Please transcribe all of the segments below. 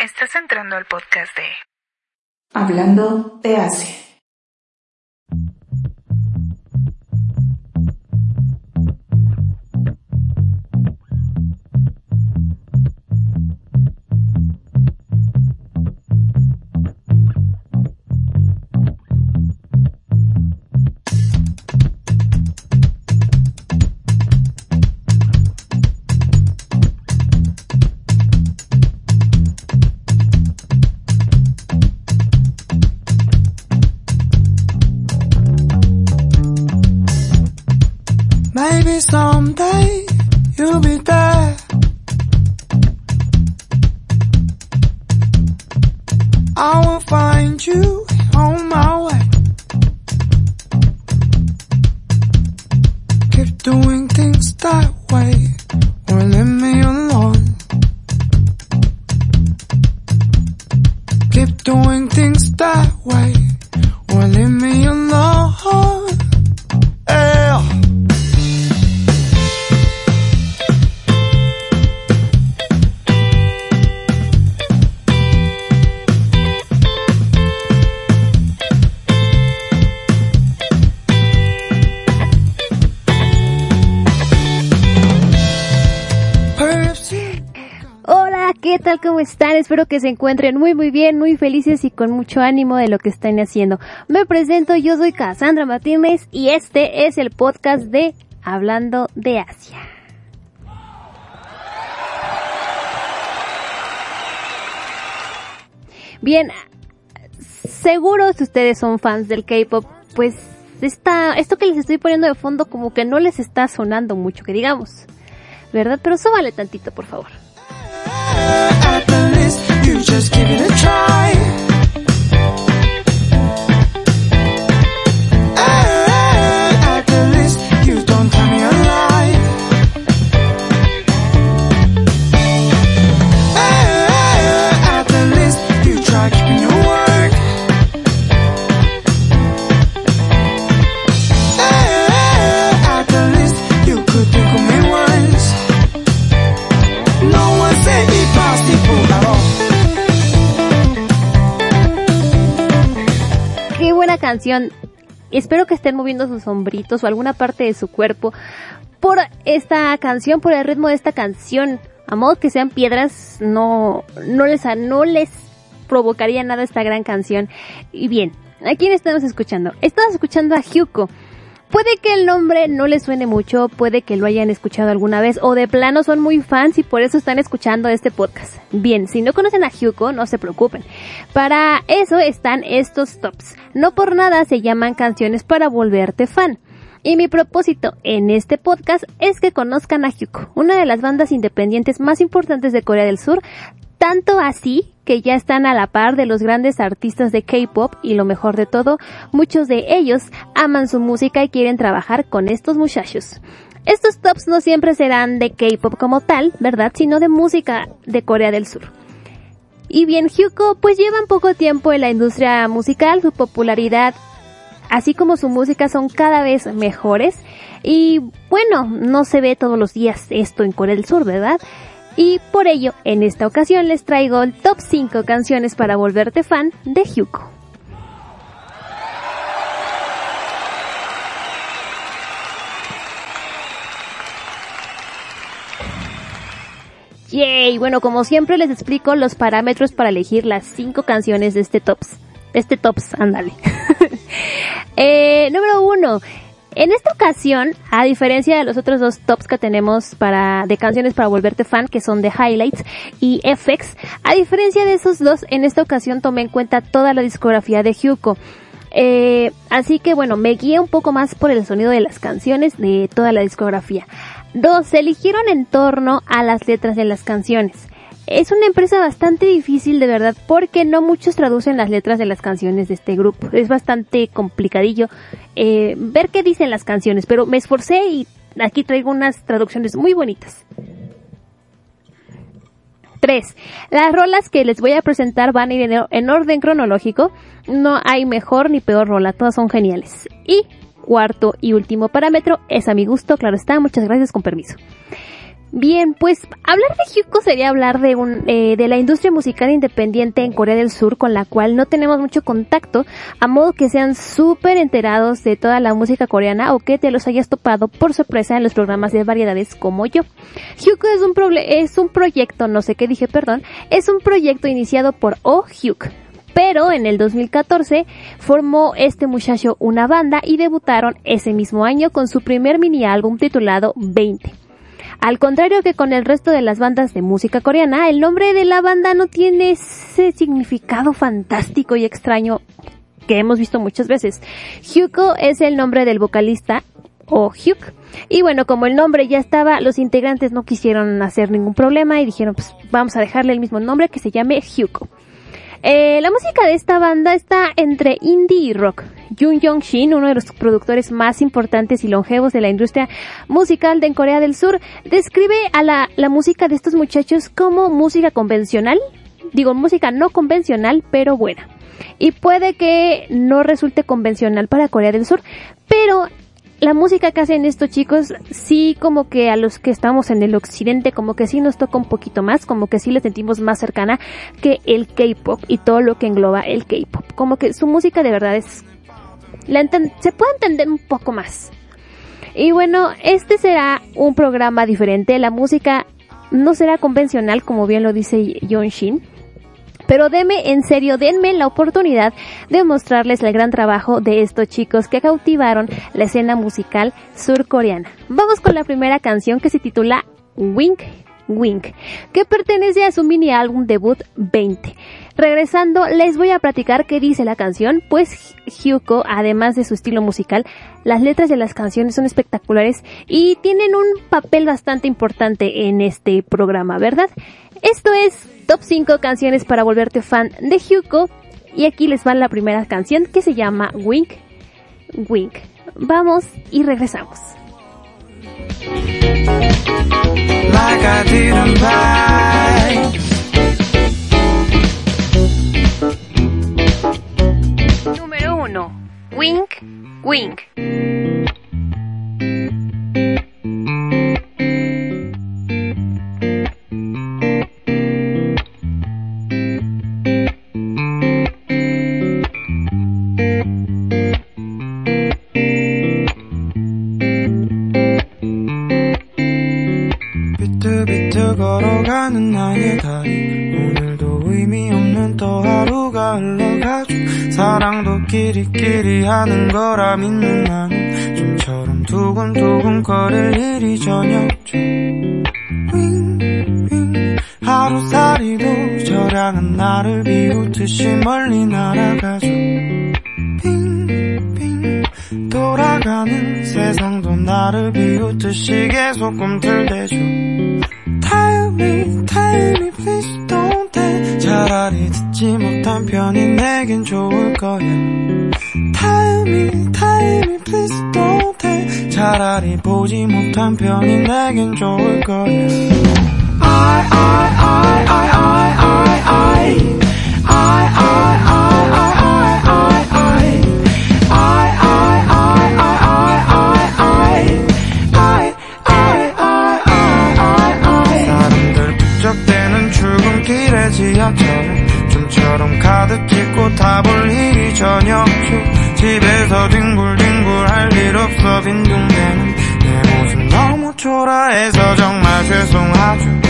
Estás entrando al podcast de Hablando de Asia. Están? Espero que se encuentren muy muy bien, muy felices y con mucho ánimo de lo que están haciendo. Me presento, yo soy Cassandra Martínez y este es el podcast de Hablando de Asia. Bien, seguro si ustedes son fans del K-pop, pues esta, esto que les estoy poniendo de fondo como que no les está sonando mucho, que digamos, ¿verdad? Pero súbale tantito, por favor. Least, you just give it a try. Espero que estén moviendo sus sombritos o alguna parte de su cuerpo por esta canción, por el ritmo de esta canción. A modo que sean piedras, no, no les, no les provocaría nada esta gran canción. Y bien, ¿a quién estamos escuchando? Estamos escuchando a Hyuko. Puede que el nombre no les suene mucho, puede que lo hayan escuchado alguna vez o de plano son muy fans y por eso están escuchando este podcast. Bien, si no conocen a Hyuko, no se preocupen. Para eso están estos tops. No por nada se llaman canciones para volverte fan. Y mi propósito en este podcast es que conozcan a Hyuko, una de las bandas independientes más importantes de Corea del Sur, tanto así que ya están a la par de los grandes artistas de K-pop y lo mejor de todo, muchos de ellos aman su música y quieren trabajar con estos muchachos. Estos tops no siempre serán de K-pop como tal, ¿verdad? Sino de música de Corea del Sur. Y bien, Hyuko pues llevan poco tiempo en la industria musical, su popularidad así como su música son cada vez mejores y bueno, no se ve todos los días esto en Corea del Sur, ¿verdad? Y por ello, en esta ocasión les traigo el top 5 canciones para volverte fan de Hyuko. Yay, bueno, como siempre les explico los parámetros para elegir las 5 canciones de este tops. De este tops, ándale. eh, número 1. En esta ocasión, a diferencia de los otros dos tops que tenemos para, de canciones para volverte fan, que son de Highlights y FX, a diferencia de esos dos, en esta ocasión tomé en cuenta toda la discografía de Hyuko. Eh, así que bueno, me guié un poco más por el sonido de las canciones de toda la discografía. Dos, se eligieron en torno a las letras de las canciones. Es una empresa bastante difícil de verdad porque no muchos traducen las letras de las canciones de este grupo. Es bastante complicadillo eh, ver qué dicen las canciones, pero me esforcé y aquí traigo unas traducciones muy bonitas. 3. Las rolas que les voy a presentar van a ir en orden cronológico. No hay mejor ni peor rola, todas son geniales. Y cuarto y último parámetro es a mi gusto, claro está, muchas gracias con permiso. Bien, pues hablar de Hyuko sería hablar de, un, eh, de la industria musical independiente en Corea del Sur con la cual no tenemos mucho contacto, a modo que sean súper enterados de toda la música coreana o que te los hayas topado por sorpresa en los programas de variedades como yo. Hyuko es un, es un proyecto, no sé qué dije, perdón, es un proyecto iniciado por Oh Hyuk, pero en el 2014 formó este muchacho una banda y debutaron ese mismo año con su primer mini álbum titulado 20. Al contrario que con el resto de las bandas de música coreana, el nombre de la banda no tiene ese significado fantástico y extraño que hemos visto muchas veces. Hyuko es el nombre del vocalista o Hyuk. Y bueno, como el nombre ya estaba, los integrantes no quisieron hacer ningún problema y dijeron, pues vamos a dejarle el mismo nombre que se llame Hyuko. Eh, la música de esta banda está entre indie y rock. Jung Yong Shin, uno de los productores más importantes y longevos de la industria musical de Corea del Sur, describe a la música de estos muchachos como música convencional, digo música no convencional, pero buena. Y puede que no resulte convencional para Corea del Sur, pero la música que hacen estos chicos, sí como que a los que estamos en el occidente, como que sí nos toca un poquito más, como que sí le sentimos más cercana que el K-pop y todo lo que engloba el K-pop. Como que su música de verdad es, la se puede entender un poco más. Y bueno, este será un programa diferente. La música no será convencional, como bien lo dice John Shin pero deme, en serio, denme la oportunidad de mostrarles el gran trabajo de estos chicos que cautivaron la escena musical surcoreana. Vamos con la primera canción que se titula Wink Wink, que pertenece a su mini álbum debut 20. Regresando, les voy a platicar qué dice la canción, pues Hyuko, además de su estilo musical, las letras de las canciones son espectaculares y tienen un papel bastante importante en este programa, ¿verdad? Esto es Top 5 canciones para volverte fan de Hyuko y aquí les va la primera canción que se llama Wink Wink. Vamos y regresamos. Número 1. Wink Wink. 걸어가는 나의 다리. 오늘도 의미 없는 또 하루가 흘러가죠. 사랑도 끼리끼리 하는 거라 믿는 나는 좀처럼 두근두근 거릴 일이 전혀 없죠. 윙윙. 하루살이도 저량은 나를 비웃듯이 멀리 날아가죠. 빙빙. 돌아가는 세상도 나를 비웃듯이 계속 꿈틀대죠 Tell me, tell me, please don't tell 차라리 듣지 못한 편이 내겐 좋을 거야 Tell me, tell me, please don't tell 차라리 보지 못한 편이 내겐 좋을 거야 I, I, I, I, I, 가득 타볼 일이 전혀 없죠 집에서 뒹굴뒹굴 할 일 없어 빈둥대는 내 모습 너무 초라해서 정말 죄송하죠.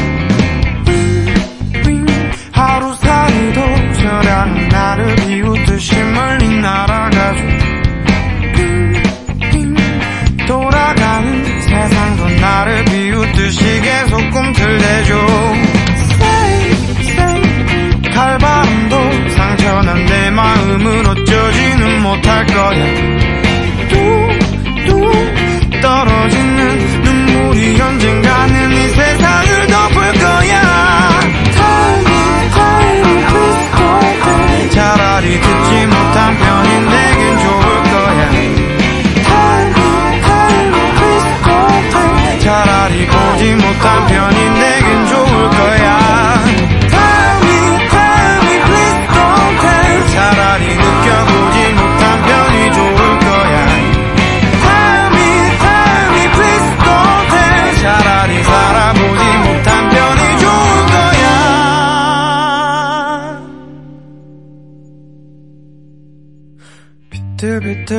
하루살이 도 저랑 나를 비웃듯이 멀리 날아가죠. 돌아가는 세상도 나를 비웃듯이 계속 꿈틀대죠 못할 거야. 뚝뚝 떨어지는 눈물이 언젠가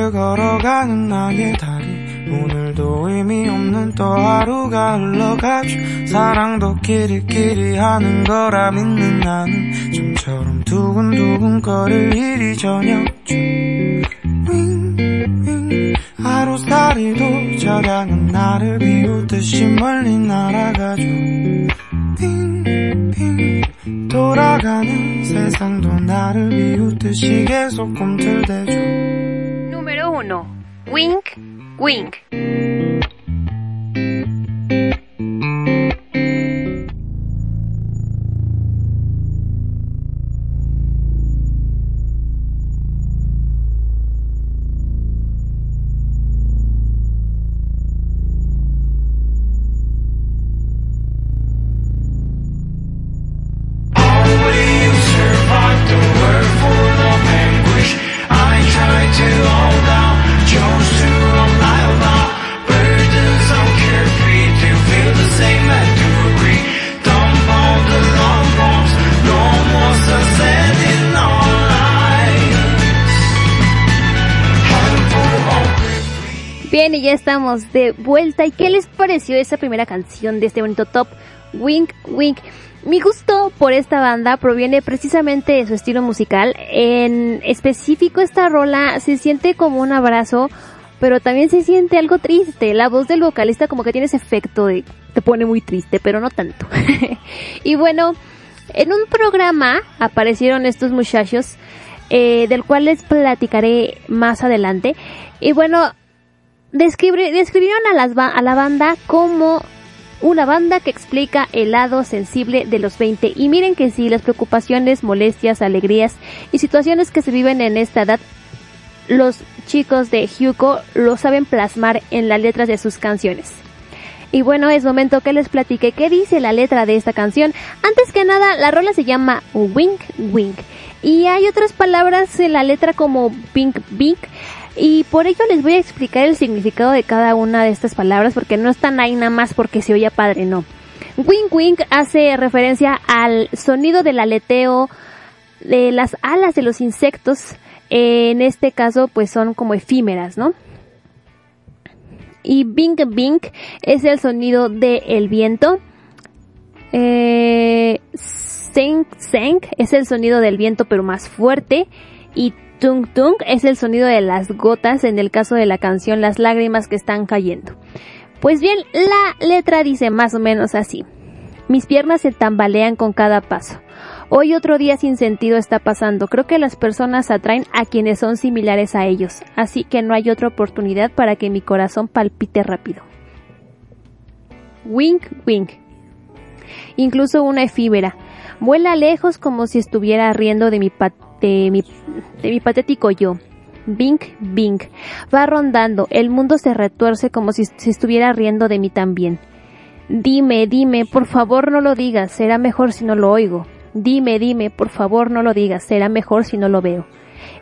비틀비틀 걸어가는 나의 다리. 오늘도 의미 없는 또 하루가 흘러가죠. 사랑도 끼리끼리 하는 거라 믿는 나는 좀처럼 두근두근 거릴 일이 저녁 중 윙윙 하루살이도 저량은 나를 비웃듯이 멀리 날아가죠. 빙빙 돌아가는 세상도 나를 비웃듯이 계속 꿈틀대죠 Número 1. Wink, wink. Ya estamos de vuelta. ¿Y qué les pareció esa primera canción de este bonito top? Wink, wink. Mi gusto por esta banda proviene precisamente de su estilo musical. En específico, esta rola se siente como un abrazo, pero también se siente algo triste. La voz del vocalista como que tiene ese efecto de te pone muy triste, pero no tanto. y bueno, en un programa aparecieron estos muchachos, eh, del cual les platicaré más adelante. Y bueno, describieron a, las, a la banda como una banda que explica el lado sensible de los 20. Y miren que sí, las preocupaciones, molestias, alegrías y situaciones que se viven en esta edad, los chicos de Hugo lo saben plasmar en las letras de sus canciones. Y bueno, es momento que les platique qué dice la letra de esta canción. Antes que nada, la rola se llama Wink Wink. Y hay otras palabras en la letra como Pink Bink y por ello les voy a explicar el significado de cada una de estas palabras porque no están ahí nada más porque se oye padre, no. Wink wink hace referencia al sonido del aleteo de las alas de los insectos. En este caso pues son como efímeras, ¿no? Y bink bink es el sonido del viento. Eh, senk senk es el sonido del viento pero más fuerte. Y Tung tung es el sonido de las gotas en el caso de la canción Las lágrimas que están cayendo. Pues bien, la letra dice más o menos así. Mis piernas se tambalean con cada paso. Hoy otro día sin sentido está pasando. Creo que las personas atraen a quienes son similares a ellos, así que no hay otra oportunidad para que mi corazón palpite rápido. Wink, wink. Incluso una efímera. Vuela lejos como si estuviera riendo de mi pat de mi, de mi patético yo. Bink, bink. Va rondando. El mundo se retuerce como si se estuviera riendo de mí también. Dime, dime, por favor no lo digas, será mejor si no lo oigo. Dime, dime, por favor no lo digas, será mejor si no lo veo.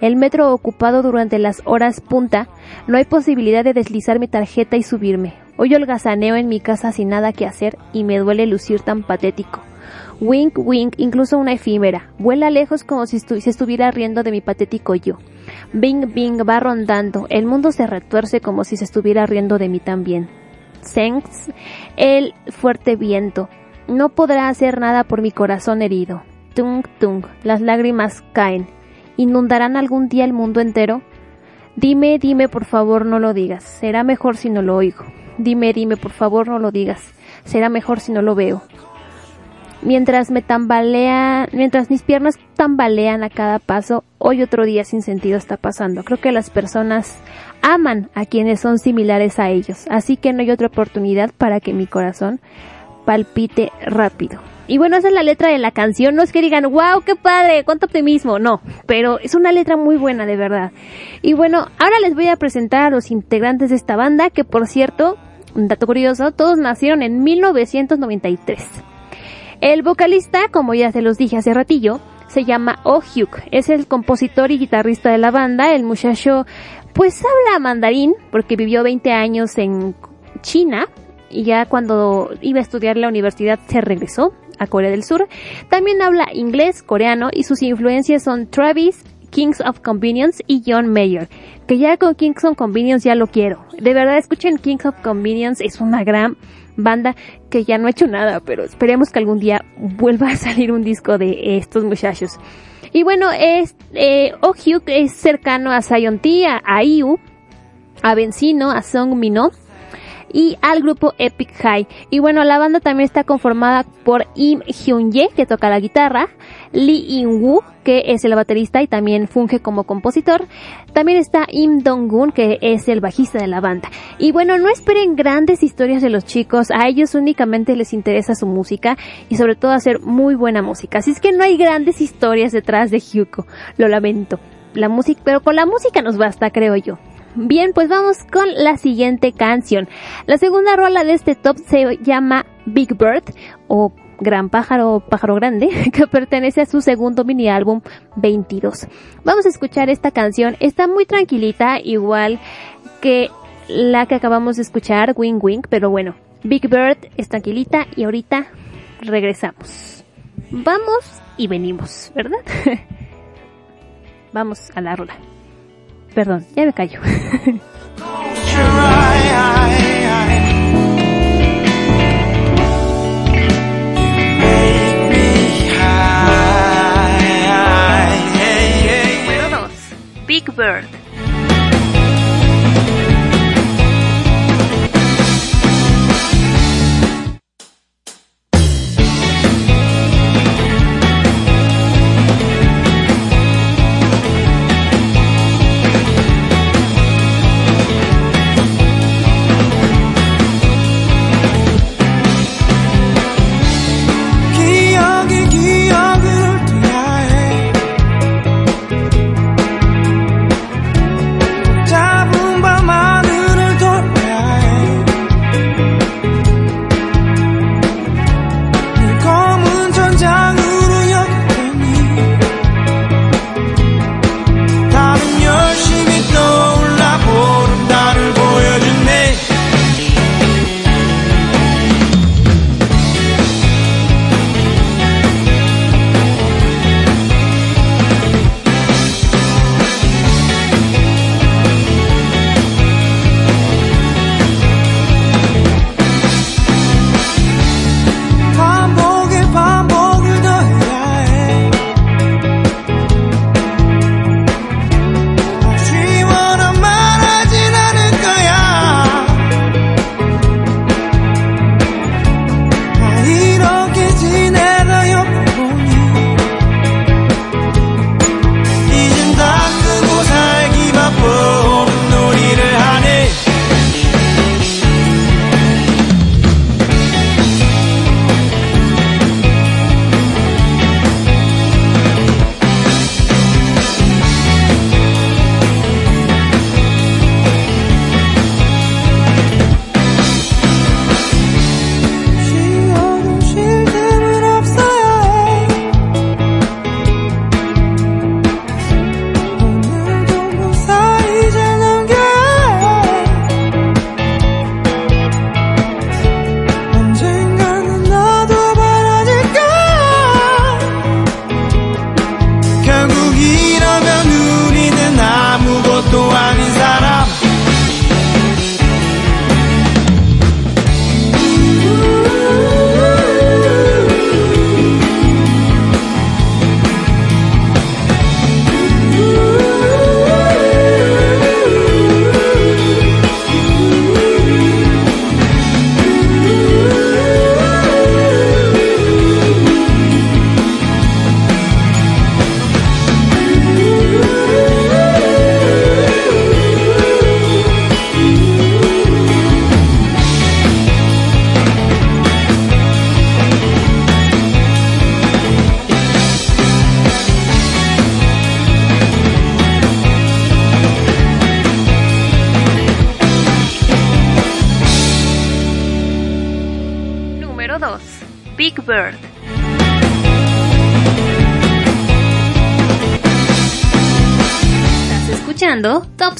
El metro ocupado durante las horas punta, no hay posibilidad de deslizar mi tarjeta y subirme. Hoy holgazaneo en mi casa sin nada que hacer y me duele lucir tan patético. Wink, wink, incluso una efímera. Vuela lejos como si se estuviera riendo de mi patético yo. Bing, bing, va rondando. El mundo se retuerce como si se estuviera riendo de mí también. Sengs, el fuerte viento. No podrá hacer nada por mi corazón herido. Tung, tung, las lágrimas caen. ¿Inundarán algún día el mundo entero? Dime, dime, por favor, no lo digas. Será mejor si no lo oigo. Dime, dime, por favor, no lo digas. Será mejor si no lo veo mientras me tambalea, mientras mis piernas tambalean a cada paso, hoy otro día sin sentido está pasando. Creo que las personas aman a quienes son similares a ellos, así que no hay otra oportunidad para que mi corazón palpite rápido. Y bueno, esa es la letra de la canción. No es que digan, wow, qué padre, cuánto optimismo. No, pero es una letra muy buena, de verdad. Y bueno, ahora les voy a presentar a los integrantes de esta banda, que por cierto, un dato curioso, todos nacieron en 1993. El vocalista, como ya se los dije hace ratillo, se llama Oh Hyuk. Es el compositor y guitarrista de la banda. El muchacho, pues habla mandarín, porque vivió 20 años en China. Y ya cuando iba a estudiar la universidad se regresó a Corea del Sur. También habla inglés, coreano y sus influencias son Travis, Kings of Convenience y John Mayer. Que ya con Kings of Convenience ya lo quiero. De verdad, escuchen Kings of Convenience, es una gran banda que ya no ha hecho nada, pero esperemos que algún día vuelva a salir un disco de estos muchachos. Y bueno, es, eh, Oh es cercano a Zion T, a IU, a Benzino, a Song Mino y al grupo Epic High. Y bueno, la banda también está conformada por Im Hyun-ye, que toca la guitarra, Lee In-woo, que es el baterista y también funge como compositor. También está Im Dong-gun, que es el bajista de la banda. Y bueno, no esperen grandes historias de los chicos, a ellos únicamente les interesa su música y sobre todo hacer muy buena música. Así es que no hay grandes historias detrás de Hyuko, lo lamento. La música, pero con la música nos basta, creo yo. Bien, pues vamos con la siguiente canción. La segunda rola de este top se llama Big Bird o Gran Pájaro, Pájaro Grande, que pertenece a su segundo mini álbum 22. Vamos a escuchar esta canción. Está muy tranquilita, igual que la que acabamos de escuchar, Wing Wing, pero bueno, Big Bird es tranquilita y ahorita regresamos. Vamos y venimos, ¿verdad? Vamos a la rola. Perdón, ya me callo. Big Bird.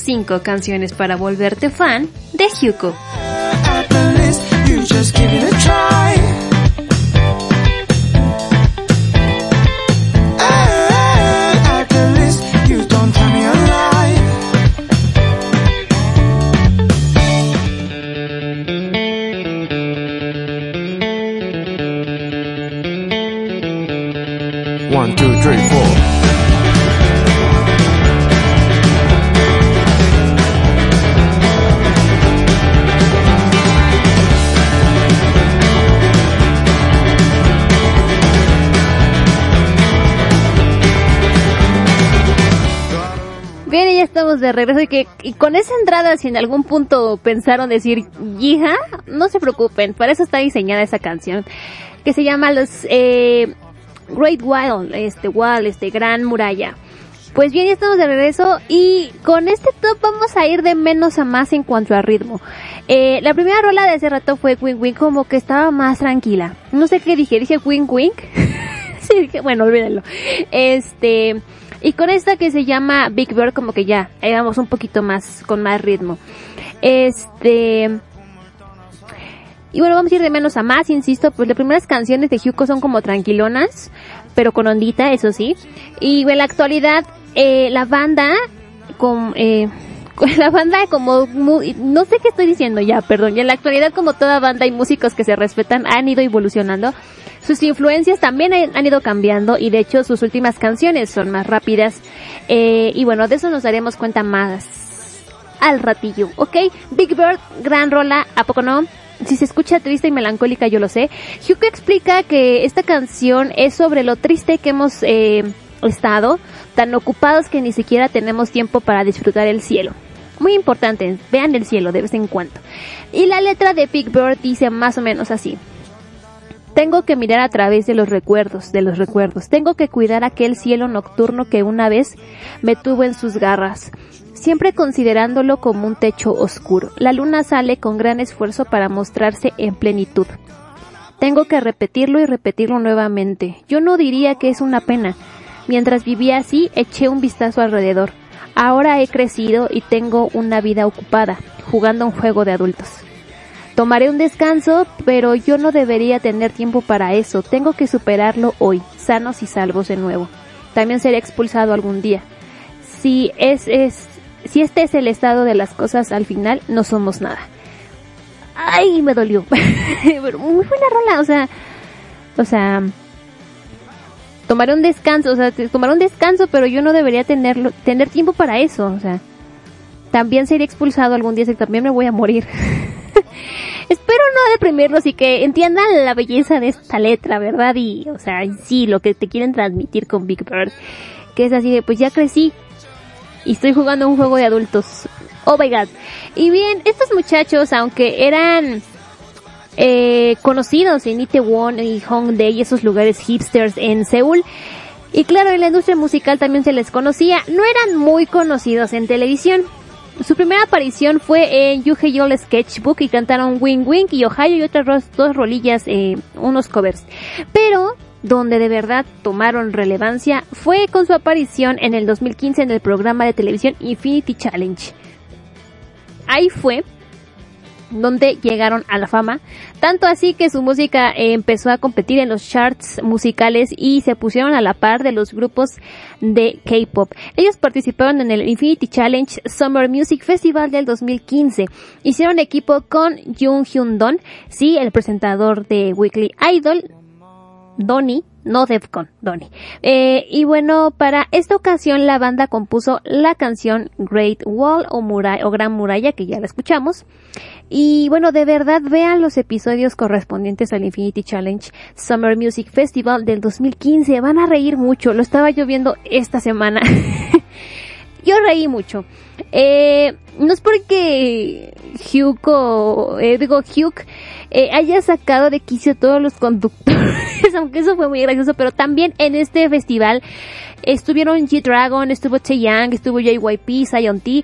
5 canciones para volverte fan de Hyuko. De regreso y que con esa entrada, si en algún punto pensaron decir hija, no se preocupen, para eso está diseñada esa canción que se llama los eh, Great Wall, este Wall, este Gran Muralla. Pues bien, ya estamos de regreso y con este top vamos a ir de menos a más en cuanto a ritmo. Eh, la primera rola de ese rato fue Wing Wing, como que estaba más tranquila. No sé qué dije, dije Wing Wing. bueno, olvídenlo. Este, y con esta que se llama Big Bird, como que ya, ahí vamos un poquito más, con más ritmo. Este, y bueno, vamos a ir de menos a más, insisto, pues las primeras canciones de Hugo son como tranquilonas, pero con ondita, eso sí. Y en la actualidad, eh, la banda, con, eh, la banda como, no sé qué estoy diciendo ya, perdón, y en la actualidad como toda banda y músicos que se respetan han ido evolucionando sus influencias también han ido cambiando y de hecho sus últimas canciones son más rápidas. Eh, y bueno, de eso nos daremos cuenta más al ratillo, ¿ok? Big Bird, gran rola, ¿a poco no? Si se escucha triste y melancólica, yo lo sé. Hugo explica que esta canción es sobre lo triste que hemos eh, estado, tan ocupados que ni siquiera tenemos tiempo para disfrutar el cielo. Muy importante, vean el cielo de vez en cuando. Y la letra de Big Bird dice más o menos así. Tengo que mirar a través de los recuerdos, de los recuerdos. Tengo que cuidar aquel cielo nocturno que una vez me tuvo en sus garras, siempre considerándolo como un techo oscuro. La luna sale con gran esfuerzo para mostrarse en plenitud. Tengo que repetirlo y repetirlo nuevamente. Yo no diría que es una pena. Mientras vivía así, eché un vistazo alrededor. Ahora he crecido y tengo una vida ocupada, jugando un juego de adultos. Tomaré un descanso, pero yo no debería tener tiempo para eso. Tengo que superarlo hoy, sanos y salvos de nuevo. También seré expulsado algún día. Si es, es, si este es el estado de las cosas al final, no somos nada. Ay, me dolió. Muy buena rola, o sea, o sea, tomaré un descanso, o sea, tomaré un descanso, pero yo no debería tenerlo, tener tiempo para eso, o sea, también seré expulsado algún día, también me voy a morir. Espero no deprimirlos y que entiendan la belleza de esta letra, ¿verdad? Y, o sea, sí, lo que te quieren transmitir con Big Bird. Que es así de, pues ya crecí. Y estoy jugando un juego de adultos. Oh my god. Y bien, estos muchachos, aunque eran eh, conocidos en Itaewon y Hongdae y esos lugares hipsters en Seúl, y claro, en la industria musical también se les conocía, no eran muy conocidos en televisión. Su primera aparición fue en You Yol Sketchbook y cantaron Wing Wing y Ohio y otras dos rolillas, eh, unos covers. Pero donde de verdad tomaron relevancia fue con su aparición en el 2015 en el programa de televisión Infinity Challenge. Ahí fue donde llegaron a la fama, tanto así que su música empezó a competir en los charts musicales y se pusieron a la par de los grupos de K-pop. Ellos participaron en el Infinity Challenge Summer Music Festival del 2015. Hicieron equipo con Jung Hyun Don, sí, el presentador de Weekly Idol, Donnie, no Defcon, Donnie. Eh, y bueno, para esta ocasión la banda compuso la canción Great Wall o, o Gran Muralla, que ya la escuchamos. Y bueno, de verdad vean los episodios correspondientes al Infinity Challenge Summer Music Festival del 2015. Van a reír mucho. Lo estaba yo viendo esta semana. yo reí mucho. Eh, no es porque Hugh, eh, digo, Hugh, haya sacado de quicio todos los conductores, aunque eso fue muy gracioso, pero también en este festival estuvieron G-Dragon, estuvo Yang, estuvo JYP, Zion T,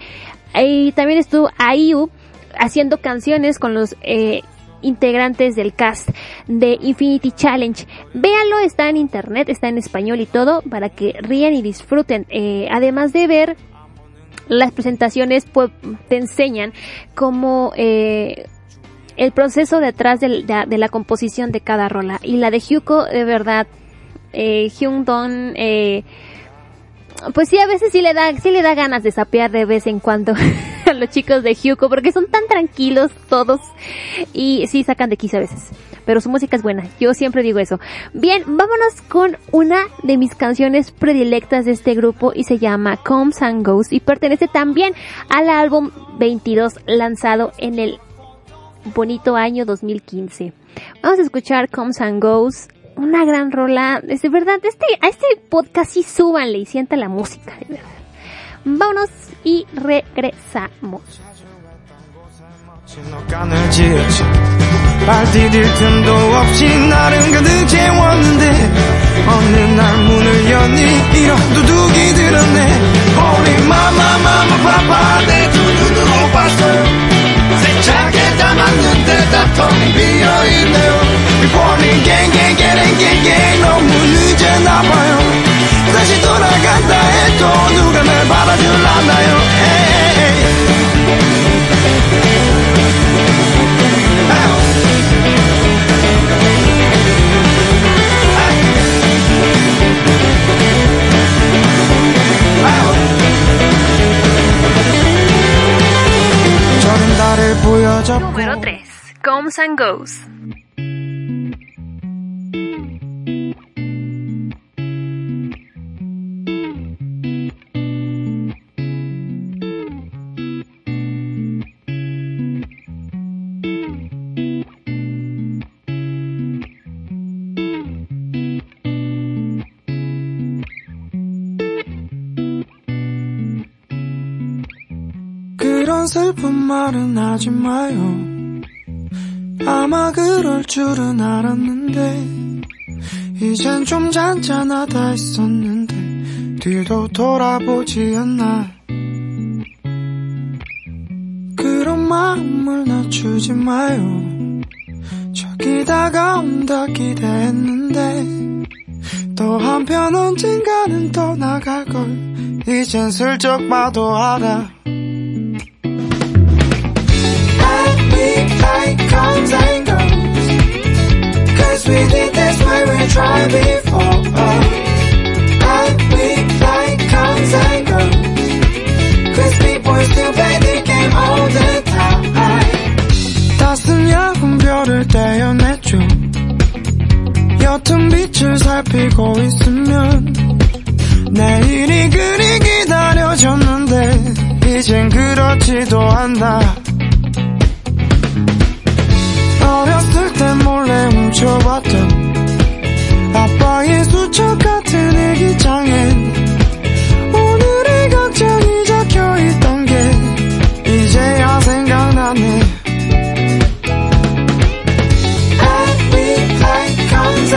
y también estuvo IU haciendo canciones con los eh, integrantes del cast de Infinity Challenge. Véanlo, está en internet, está en español y todo, para que rían y disfruten. Eh, además de ver las presentaciones, pues te enseñan cómo eh, el proceso detrás de, de, la composición de cada rola. Y la de Hyuko, de verdad, eh, Hyun Don, eh, pues sí, a veces sí le da, sí le da ganas de sapear de vez en cuando los chicos de Hyuko porque son tan tranquilos todos y sí sacan de quiso a veces. pero su música es buena. Yo siempre digo eso. Bien, vámonos con una de mis canciones predilectas de este grupo y se llama Comes and Goes y pertenece también al álbum 22 lanzado en el bonito año 2015. Vamos a escuchar Comes and Goes, una gran rola. Es de verdad, este, a este podcast sí súbanle y sienta la música, de. Vámonos y regresamos. 가게 담았는데 다 텅 비어있네요 리포닝 갱갱갱갱갱갱 너무 늦었나봐요 다시 돌아간다 해도 누가 날 받아줄라나요 Wow. Número 3. Comes and Goes. 그런 슬픈 말은 하지 마요. 아마 그럴 줄은 알았는데 이젠 좀 잔잔하다 했었는데 뒤도 돌아보지 않나 그런 마음을 낮추지 마요. 저기 다가온다 기대했는데 또 한편 언젠가는 떠나갈 걸. 이젠 슬쩍 봐도 알아 comes and goes Cause we did this way we tried before I we like comes and goes Cause people still play the game all the time 따스한 야근 별을 떼어냈죠 옅은 빛을 살피고 있으면 내일이 그리 기다려졌는데 이젠 그렇지도 않나 어렸을 때 몰래 훔쳐봤던 아빠의 수첩 같은 일기장엔 오늘의 걱정이 적혀있던 게 이제야 생각나네. Like comes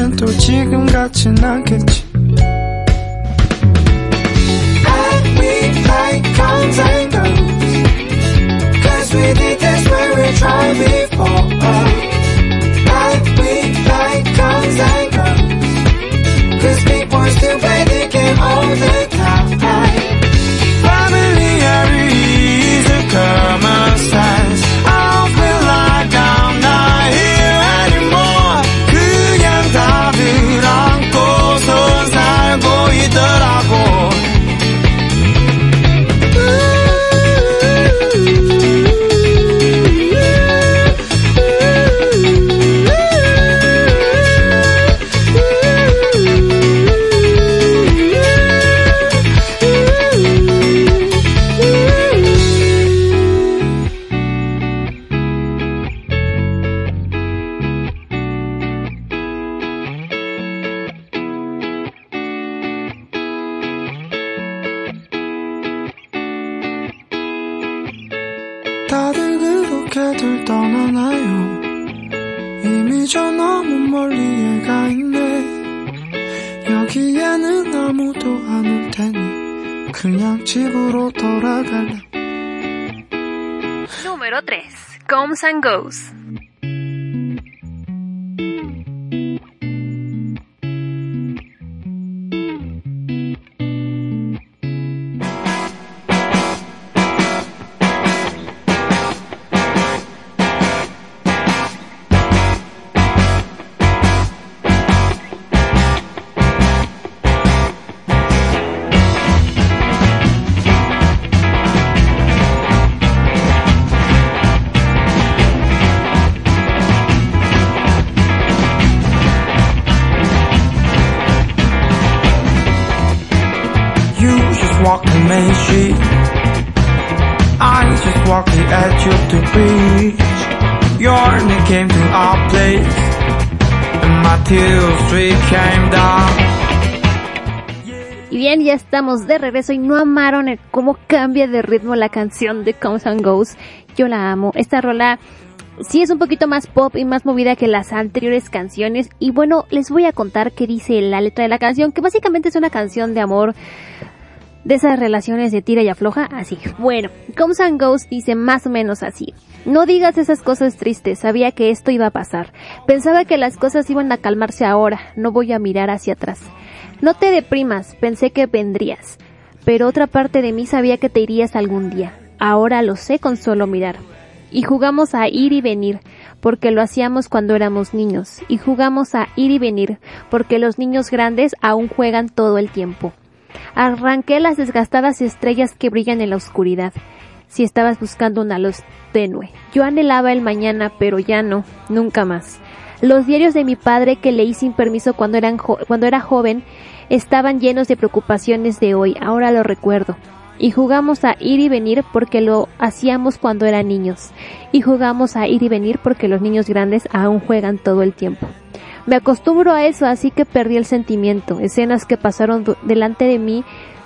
그땐 또 지금 같진 않겠지 we like comes and goes Cause we did this when we tried before Like we like comes and goes Cause people still play the game all the time Goes. Y bien, ya estamos de regreso y no amaron el cómo cambia de ritmo la canción de Comes and Goes. Yo la amo. Esta rola sí es un poquito más pop y más movida que las anteriores canciones. Y bueno, les voy a contar qué dice la letra de la canción, que básicamente es una canción de amor de esas relaciones de tira y afloja, así. Bueno, Comes and Goes dice más o menos así. No digas esas cosas tristes, sabía que esto iba a pasar. Pensaba que las cosas iban a calmarse ahora, no voy a mirar hacia atrás. No te deprimas, pensé que vendrías. Pero otra parte de mí sabía que te irías algún día. Ahora lo sé con solo mirar. Y jugamos a ir y venir, porque lo hacíamos cuando éramos niños. Y jugamos a ir y venir, porque los niños grandes aún juegan todo el tiempo. Arranqué las desgastadas estrellas que brillan en la oscuridad. Si estabas buscando una luz tenue. Yo anhelaba el mañana, pero ya no, nunca más. Los diarios de mi padre que leí sin permiso cuando, eran cuando era joven estaban llenos de preocupaciones de hoy, ahora lo recuerdo. Y jugamos a ir y venir porque lo hacíamos cuando eran niños. Y jugamos a ir y venir porque los niños grandes aún juegan todo el tiempo. Me acostumbro a eso, así que perdí el sentimiento. Escenas que pasaron delante de mí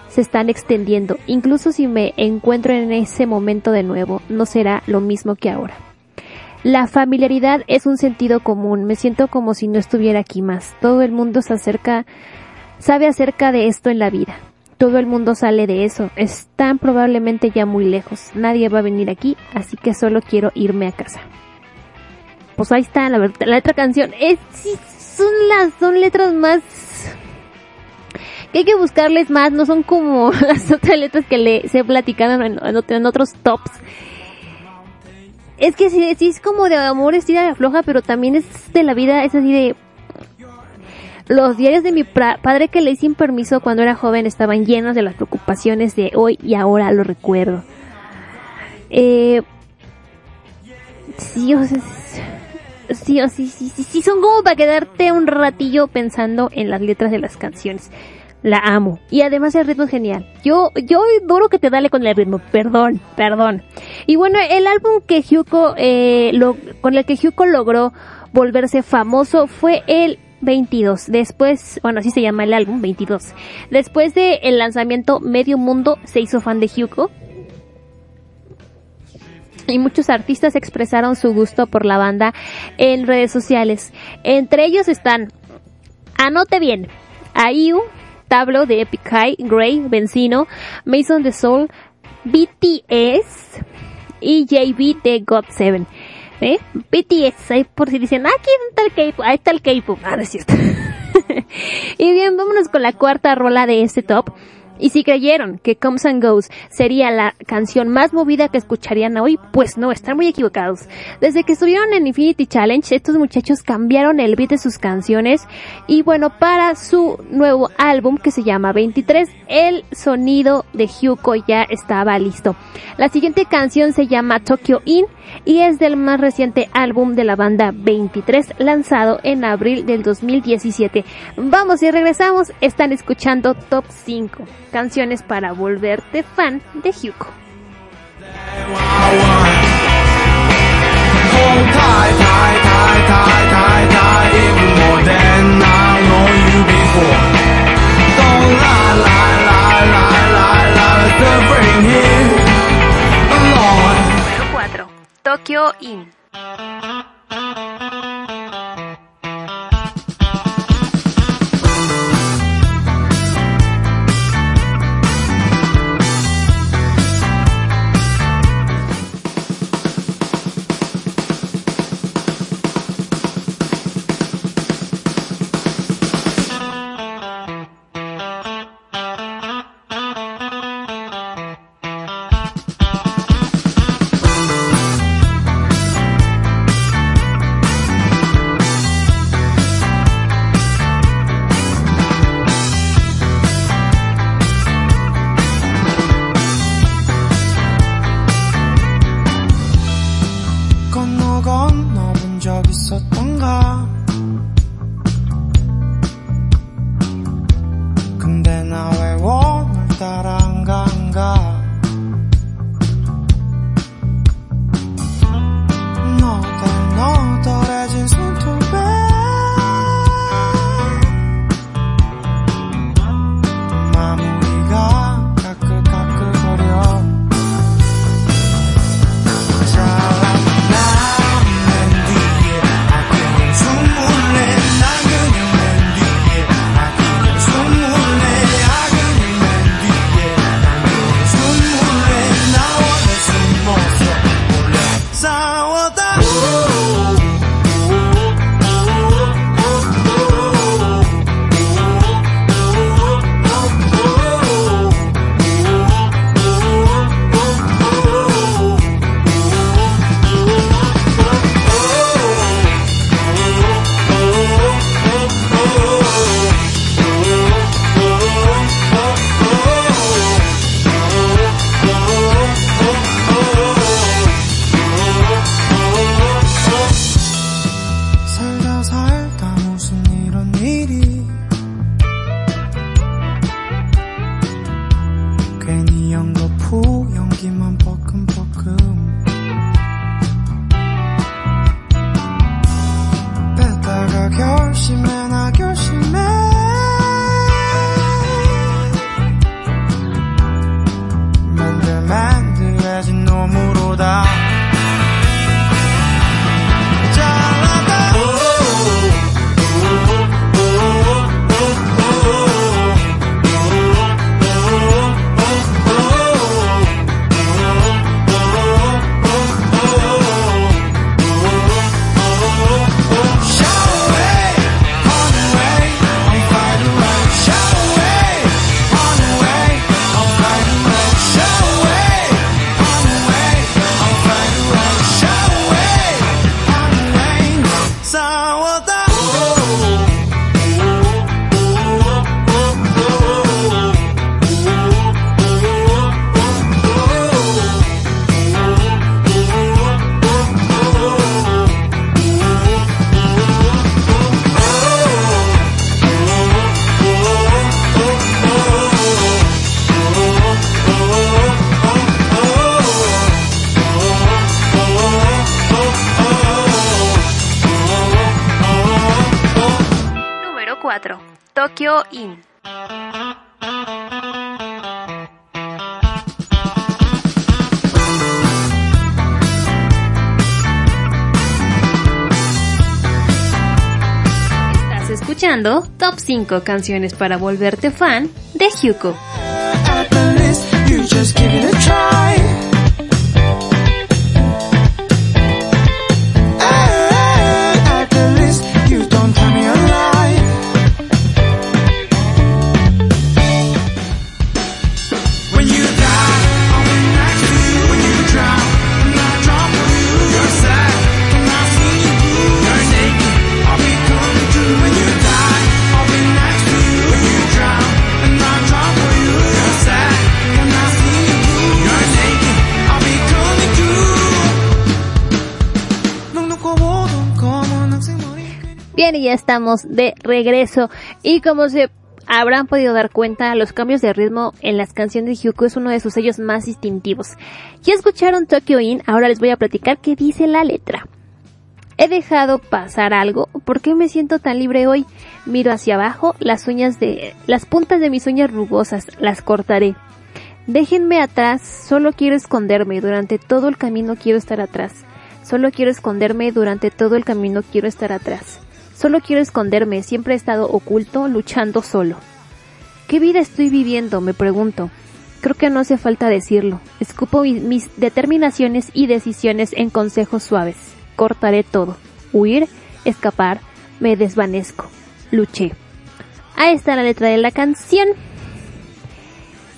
se están extendiendo. Incluso si me encuentro en ese momento de nuevo, no será lo mismo que ahora. La familiaridad es un sentido común. Me siento como si no estuviera aquí más. Todo el mundo se acerca, sabe acerca de esto en la vida. Todo el mundo sale de eso. Están probablemente ya muy lejos. Nadie va a venir aquí, así que solo quiero irme a casa. Pues ahí está la, la otra canción. Es, son las, son letras más que hay que buscarles más, no son como las otras letras que le se he platicado en, en ot- en otros tops. Es que sí, sí es como de amor, estira de afloja, pero también es de la vida, es así de... Los diarios de mi padre que leí sin permiso cuando era joven estaban llenos de las preocupaciones de hoy y ahora lo recuerdo. Eh, sí, o sea, es- sí, sí, sí, sí, sí, son como para quedarte un ratillo pensando en las letras de las canciones. La amo. Y además el ritmo es genial. Yo, yo duro que te dale con el ritmo. Perdón, perdón. Y bueno, el álbum que Hyuko, eh, con el que Hyuko logró volverse famoso fue el 22. Después, bueno, así se llama el álbum, 22. Después del el lanzamiento, medio mundo se hizo fan de Hyuko. Y muchos artistas expresaron su gusto por la banda en redes sociales. Entre ellos están, anote bien, Ayu, Tablo de Epic High, Grey, Benzino, Mason the Soul, BTS y JB de God 7. ¿Eh? BTS, ahí por si dicen, ah, aquí está el K-pop, ahí está el K-pop. Ah, no es cierto. y bien, vámonos con la cuarta rola de este top. Y si creyeron que Comes and Goes sería la canción más movida que escucharían hoy, pues no, están muy equivocados. Desde que estuvieron en Infinity Challenge, estos muchachos cambiaron el beat de sus canciones y bueno, para su nuevo álbum que se llama 23, el sonido de Hyuko ya estaba listo. La siguiente canción se llama Tokyo In y es del más reciente álbum de la banda 23 lanzado en abril del 2017. Vamos y regresamos, están escuchando Top 5 canciones para volverte fan de Hyuko. Hold tight, tight, tight, Top 5 canciones para volverte fan de Hyuko. Y ya estamos de regreso. Y como se habrán podido dar cuenta, los cambios de ritmo en las canciones de Hyuko es uno de sus sellos más distintivos. Ya escucharon Tokyo In, ahora les voy a platicar qué dice la letra. He dejado pasar algo, ¿por qué me siento tan libre hoy? Miro hacia abajo, las uñas de, las puntas de mis uñas rugosas, las cortaré. Déjenme atrás, solo quiero esconderme, durante todo el camino quiero estar atrás. Solo quiero esconderme, durante todo el camino quiero estar atrás. Solo quiero esconderme, siempre he estado oculto, luchando solo. ¿Qué vida estoy viviendo? me pregunto. Creo que no hace falta decirlo. Escupo mi- mis determinaciones y decisiones en consejos suaves. Cortaré todo. Huir, escapar, me desvanezco. Luché. Ahí está la letra de la canción.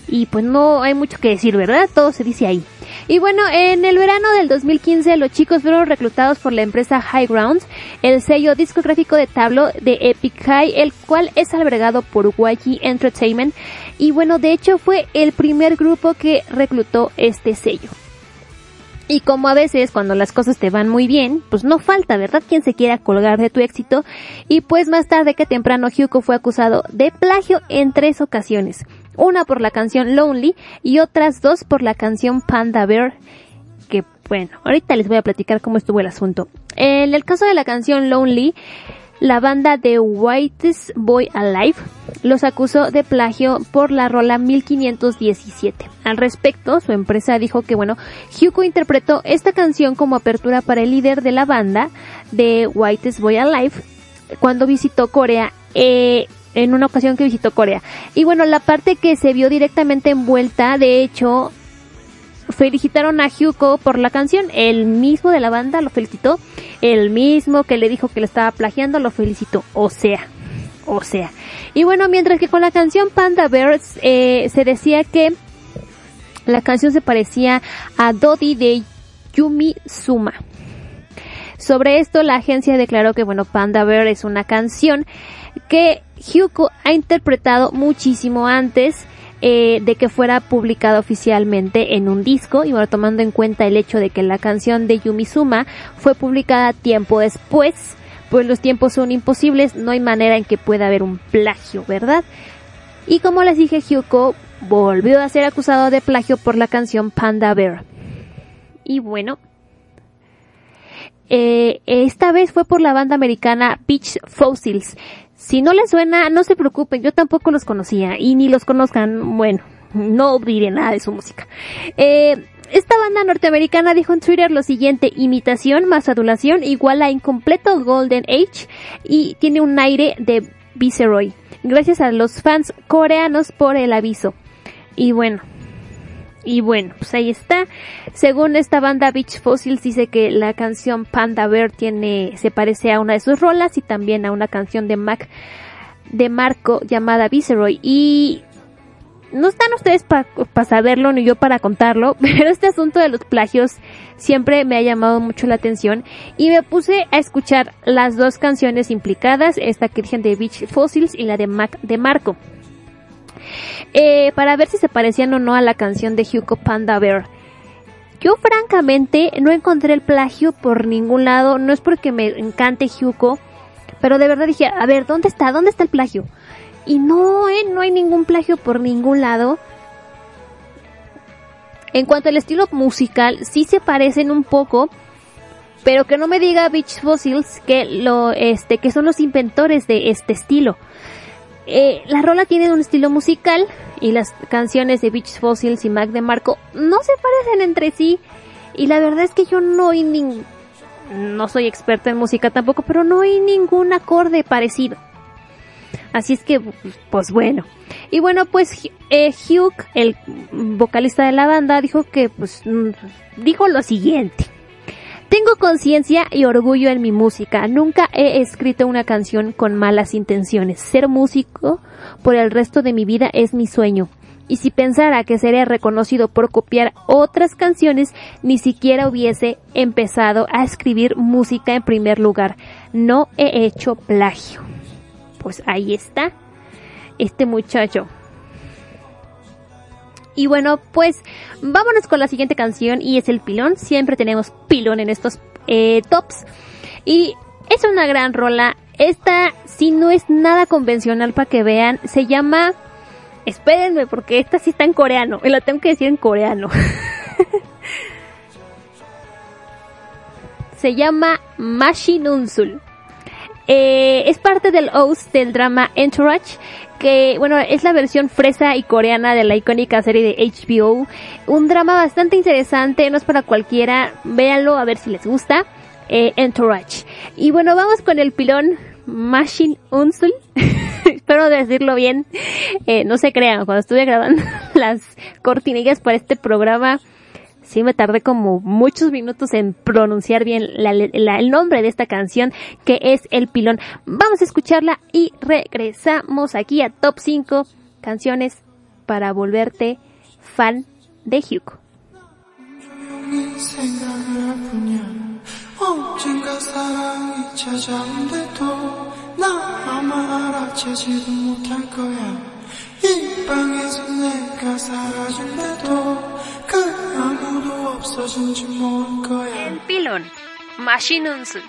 Y pues no hay mucho que decir, ¿verdad? Todo se dice ahí. Y bueno, en el verano del 2015 los chicos fueron reclutados por la empresa High Grounds, el sello discográfico de tablo de Epic High, el cual es albergado por YG Entertainment. Y bueno, de hecho fue el primer grupo que reclutó este sello. Y como a veces cuando las cosas te van muy bien, pues no falta, ¿verdad? Quien se quiera colgar de tu éxito. Y pues más tarde que temprano Hyuko fue acusado de plagio en tres ocasiones. Una por la canción Lonely y otras dos por la canción Panda Bear. Que bueno, ahorita les voy a platicar cómo estuvo el asunto. En el caso de la canción Lonely, la banda de Whitest Boy Alive los acusó de plagio por la rola 1517. Al respecto, su empresa dijo que bueno, Hyuko interpretó esta canción como apertura para el líder de la banda de Whitest Boy Alive cuando visitó Corea eh, en una ocasión que visitó Corea. Y bueno, la parte que se vio directamente envuelta, de hecho, felicitaron a Hyuko por la canción, el mismo de la banda lo felicitó, el mismo que le dijo que le estaba plagiando lo felicitó, o sea, o sea. Y bueno, mientras que con la canción Panda Bears eh, se decía que la canción se parecía a Dodi de Yumi Suma. Sobre esto, la agencia declaró que, bueno, Panda Bear es una canción que Hyuko ha interpretado muchísimo antes eh, de que fuera publicada oficialmente en un disco y bueno, tomando en cuenta el hecho de que la canción de Yumisuma fue publicada tiempo después, pues los tiempos son imposibles, no hay manera en que pueda haber un plagio, ¿verdad? Y como les dije, Hyuko volvió a ser acusado de plagio por la canción Panda Bear. Y bueno, eh, esta vez fue por la banda americana Beach Fossils. Si no les suena, no se preocupen, yo tampoco los conocía y ni los conozcan, bueno, no diré nada de su música. Eh, esta banda norteamericana dijo en Twitter lo siguiente, imitación más adulación igual a incompleto Golden Age y tiene un aire de Viceroy. Gracias a los fans coreanos por el aviso. Y bueno, y bueno, pues ahí está. Según esta banda Beach Fossils dice que la canción Panda Bear tiene, se parece a una de sus rolas y también a una canción de Mac, de Marco llamada Viceroy. Y no están ustedes para saberlo ni yo para contarlo, pero este asunto de los plagios siempre me ha llamado mucho la atención y me puse a escuchar las dos canciones implicadas, esta que dije de Beach Fossils y la de Mac de Marco eh, para ver si se parecían o no a la canción de Hugo Panda Bear. Yo francamente no encontré el plagio por ningún lado, no es porque me encante Hugo, pero de verdad dije, a ver, ¿dónde está? ¿Dónde está el plagio? Y no, eh, no hay ningún plagio por ningún lado. En cuanto al estilo musical, sí se parecen un poco, pero que no me diga Beach Fossils que lo, este, que son los inventores de este estilo. Eh, la rola tiene un estilo musical y las canciones de Beach Fossils y Mac de Marco no se parecen entre sí. Y la verdad es que yo no oí ningún, no soy experta en música tampoco, pero no oí ningún acorde parecido. Así es que, pues bueno. Y bueno, pues eh, Hugh, el vocalista de la banda, dijo que, pues, mm, dijo lo siguiente. Tengo conciencia y orgullo en mi música. Nunca he escrito una canción con malas intenciones. Ser músico por el resto de mi vida es mi sueño. Y si pensara que sería reconocido por copiar otras canciones, ni siquiera hubiese empezado a escribir música en primer lugar. No he hecho plagio. Pues ahí está este muchacho. Y bueno, pues vámonos con la siguiente canción y es el pilón. Siempre tenemos pilón en estos eh, tops. Y es una gran rola. Esta, si no es nada convencional para que vean, se llama... Espérenme porque esta sí está en coreano. Y la tengo que decir en coreano. se llama Mashinunsul. Eh, es parte del host del drama Entourage que, bueno, es la versión fresa y coreana de la icónica serie de HBO. Un drama bastante interesante, no es para cualquiera, véanlo a ver si les gusta. Eh, Entourage. Y bueno, vamos con el pilón Machine Unsul. Espero decirlo bien. Eh, no se crean, cuando estuve grabando las cortinillas para este programa, sí me tardé como muchos minutos en pronunciar bien el nombre de esta canción que es El Pilón. Vamos a escucharla y regresamos aquí a Top 5 canciones para volverte fan de Hugo. 그 아무도 없어진 줄 모를 거야. El Pilon, Machine Unsu.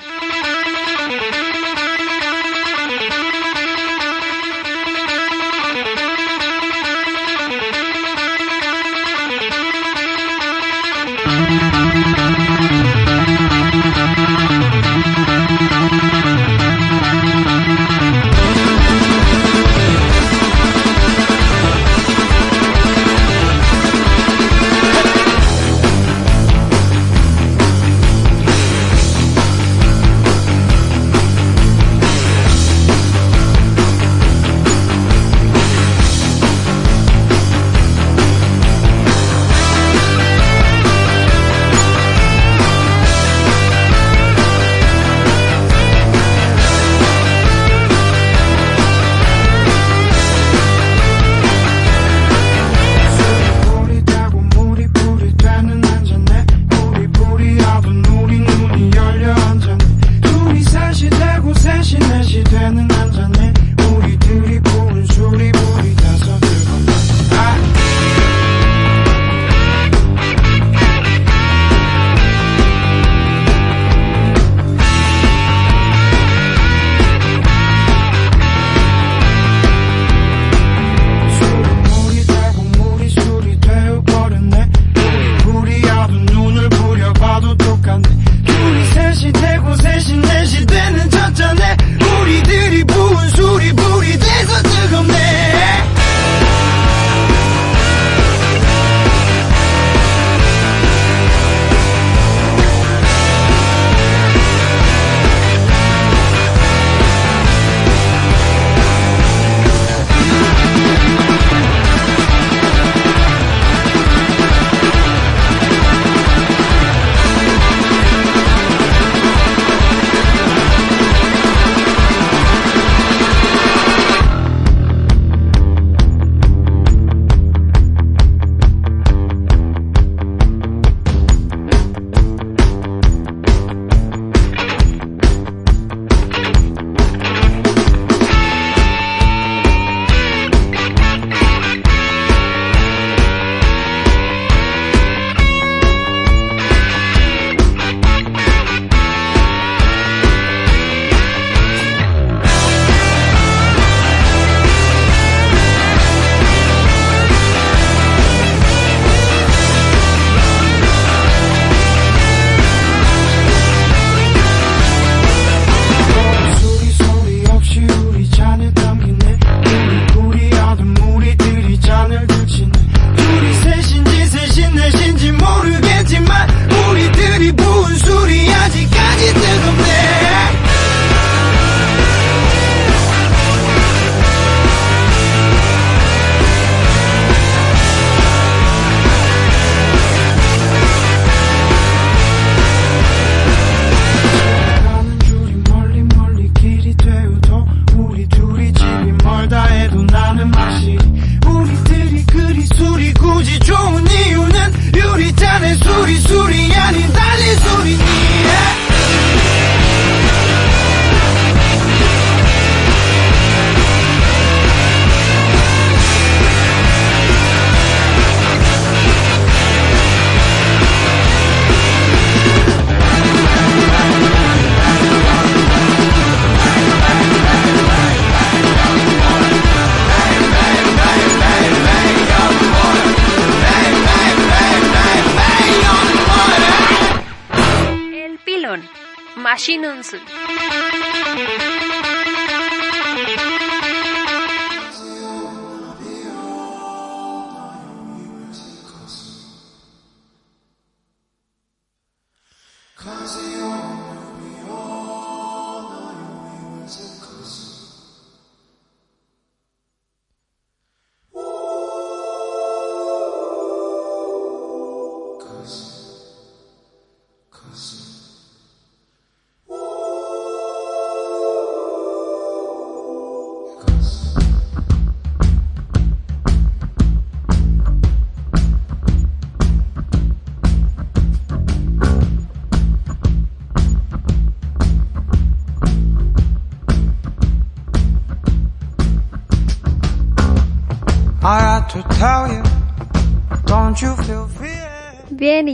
Machine Unsul. Bien,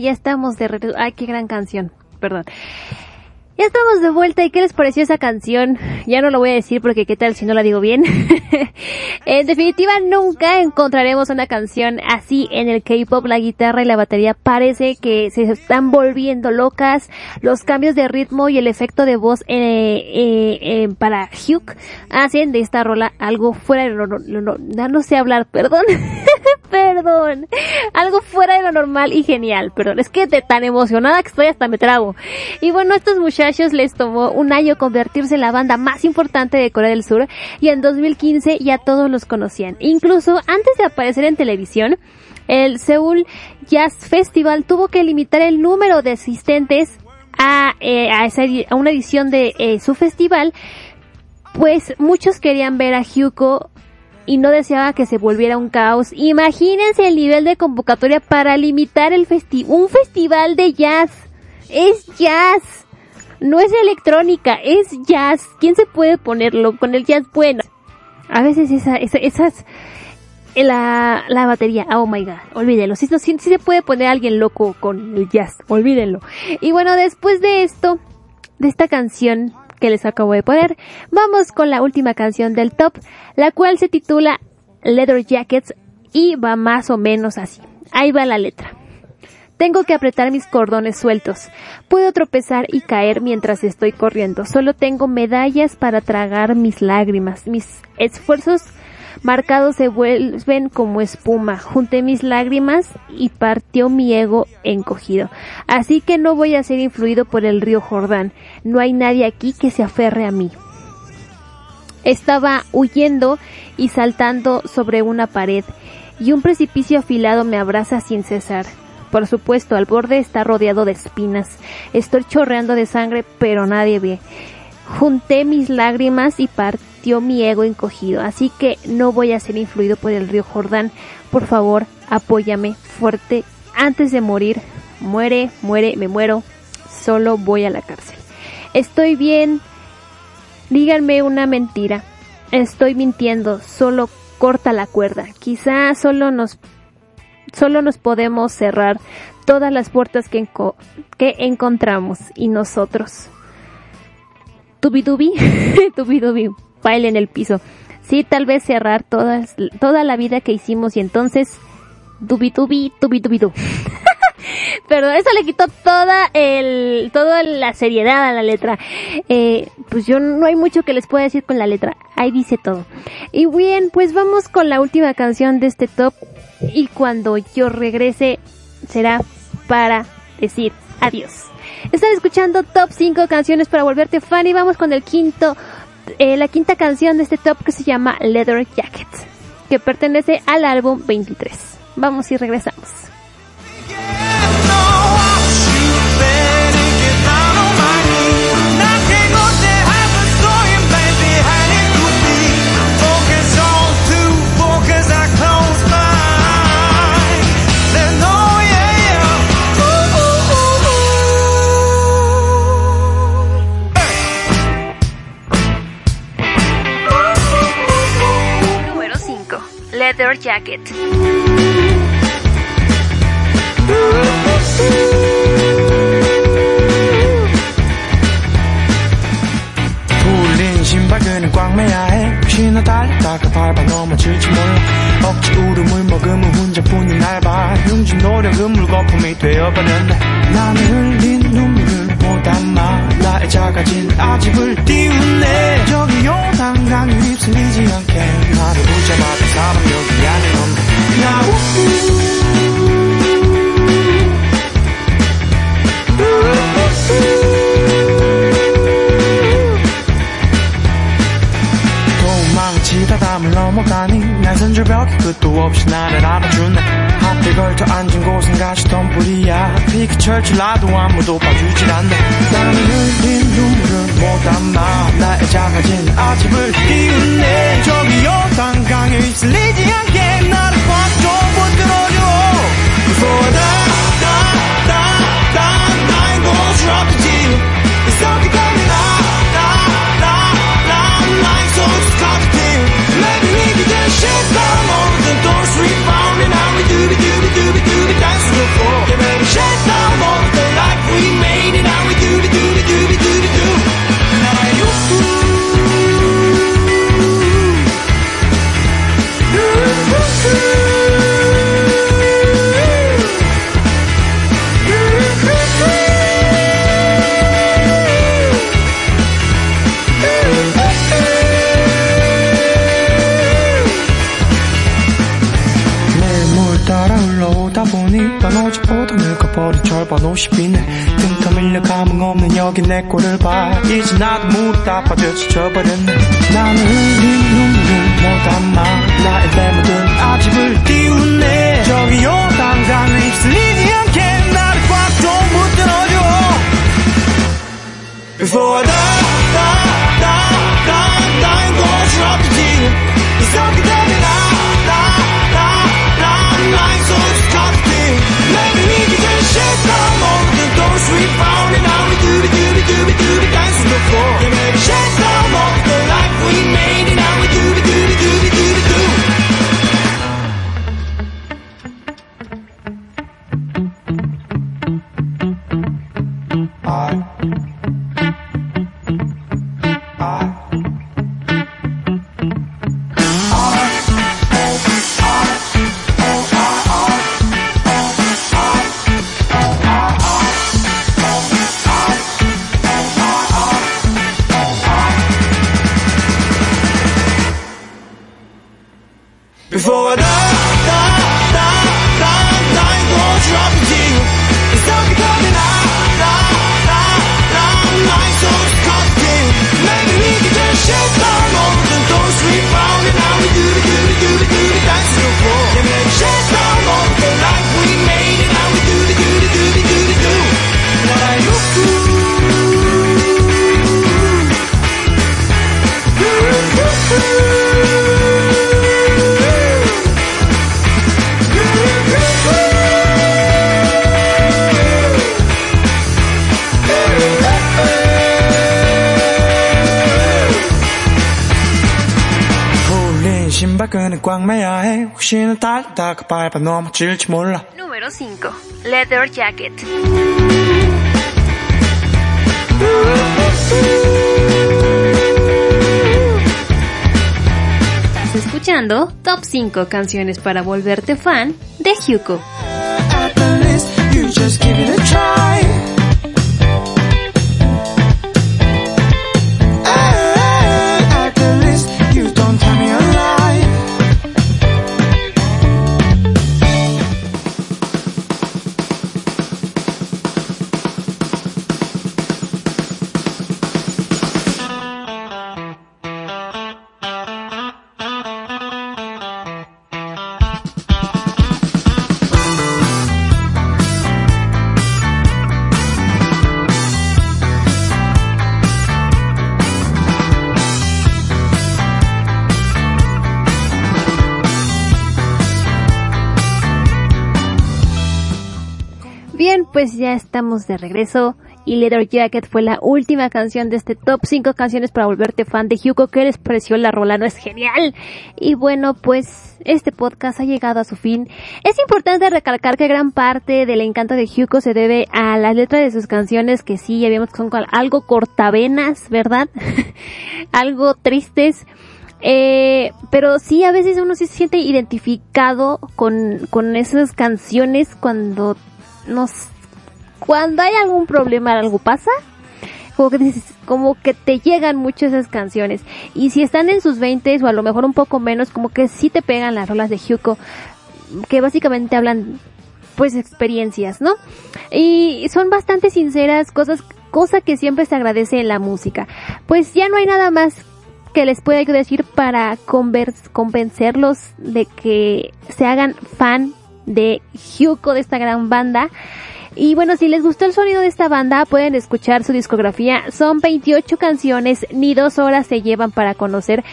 ya estamos de regreso. Ay, qué gran canción. Perdón. Ya estamos de vuelta y ¿qué les pareció esa canción? Ya no lo voy a decir porque qué tal si no la digo bien. en definitiva, nunca encontraremos una canción así en el K-pop. La guitarra y la batería parece que se están volviendo locas. Los cambios de ritmo y el efecto de voz eh, eh, eh, para Hugh hacen de esta rola algo fuera de lo, normal. no sé hablar, perdón. perdón. Algo fuera de lo normal y genial. Perdón, es que de tan emocionada que estoy hasta me trago. Y bueno, estos muchachos les tomó un año convertirse en la banda más importante de Corea del Sur y en 2015 ya todos los conocían. Incluso antes de aparecer en televisión, el Seoul Jazz Festival tuvo que limitar el número de asistentes a, eh, a, esa, a una edición de eh, su festival, pues muchos querían ver a Hyuko y no deseaba que se volviera un caos. Imagínense el nivel de convocatoria para limitar el festi un festival de jazz. Es jazz no es electrónica, es jazz. ¿Quién se puede ponerlo con el jazz bueno? A veces esa, esa, esas, la, la batería, oh my god, olvídenlo. Si, si, se puede poner alguien loco con el jazz, olvídenlo. Y bueno, después de esto, de esta canción que les acabo de poner, vamos con la última canción del top, la cual se titula Leather Jackets y va más o menos así. Ahí va la letra. Tengo que apretar mis cordones sueltos. Puedo tropezar y caer mientras estoy corriendo. Solo tengo medallas para tragar mis lágrimas. Mis esfuerzos marcados se vuelven como espuma. Junté mis lágrimas y partió mi ego encogido. Así que no voy a ser influido por el río Jordán. No hay nadie aquí que se aferre a mí. Estaba huyendo y saltando sobre una pared y un precipicio afilado me abraza sin cesar. Por supuesto, al borde está rodeado de espinas. Estoy chorreando de sangre, pero nadie ve. Junté mis lágrimas y partió mi ego encogido, así que no voy a ser influido por el río Jordán. Por favor, apóyame fuerte antes de morir. Muere, muere, me muero. Solo voy a la cárcel. Estoy bien. Díganme una mentira. Estoy mintiendo. Solo corta la cuerda. Quizá solo nos solo nos podemos cerrar todas las puertas que, que encontramos y nosotros. Tubi-dubi, tubi-dubi, baile en el piso. Sí, tal vez cerrar todas, toda la vida que hicimos y entonces, dubi-dubi, tubi-dubi-du. Perdón, eso le quitó toda el, toda la seriedad a la letra. Eh, pues yo no hay mucho que les pueda decir con la letra. Ahí dice todo. Y bien, pues vamos con la última canción de este top y cuando yo regrese será para decir adiós. Están escuchando top 5 canciones para volverte fan y vamos con el quinto, eh, la quinta canción de este top que se llama Leather Jacket, que pertenece al álbum 23. Vamos y regresamos. Leather jacket. 울린 신발끈을 꽉 매야 해. 혹시나 달다가 밟아 넘어질지 몰라. 억지 울음을 머금은 혼자뿐인 날봐. 흉진 노력은 물거품이 되어버렸네 나는 흘린 눈물을 보다 마 나의 작아진 아집을 띄우네. 저기 요단강에 휩쓸리지 않게 나를 붙잡아준 사람 여기 안에 없네. 나 도망치다 담을 넘어가니 날선 절벽에 끝도 없이 나를 알아주네 걸터 앉은 곳은 가시 덤불이야. 비가 철출나도 아무도 봐주질 않네. 나는 흘린 눈물을 못 담아 나의 작아진 아집을 띄우네 저기 요단강에 휩쓸리지 않게 나를 붙들어줘 50이네 등 터밀려 감흥 없는 여기 내 꼴을 봐 이제 나도 무릎 다 빠져쳐버렸네 나는 네 눈물 못 담아 나의 내 모든 아집을 띄우네 저기요 당장 휩쓸리지 않게 나를 꽉좀 붙들어줘 Before I die die die die dying going to drop the G It's all good that I falling on the gooby gooby gooby dancing floor. The life we made, and now we gooby gooby gooby. tal. Número 5. Leather Jacket. Estás escuchando Top 5 canciones para volverte fan de Hugo. Pues ya estamos de regreso y Leather Jacket fue la última canción de este top 5 canciones para volverte fan de Hyuko. ¿Qué les pareció la rola? ¿No es genial? Y bueno, pues este podcast ha llegado a su fin. Es importante recalcar que gran parte del encanto de Hyuko se debe a las letras de sus canciones que sí, ya vimos que son algo cortavenas, ¿verdad? algo tristes. Eh, pero sí, a veces uno se siente identificado con, con esas canciones cuando nos, cuando hay algún problema, algo pasa. como que dices, como que te llegan mucho esas canciones. Y si están en sus 20 o a lo mejor un poco menos, como que sí te pegan las rolas de Hyuko, que básicamente hablan pues experiencias, ¿no? Y son bastante sinceras, cosas, cosa que siempre se agradece en la música. Pues ya no hay nada más que les pueda decir para convencerlos de que se hagan fan de Hyuko, de esta gran banda. Y bueno, si les gustó el sonido de esta banda, pueden escuchar su discografía. Son 28 canciones, ni dos horas se llevan para conocer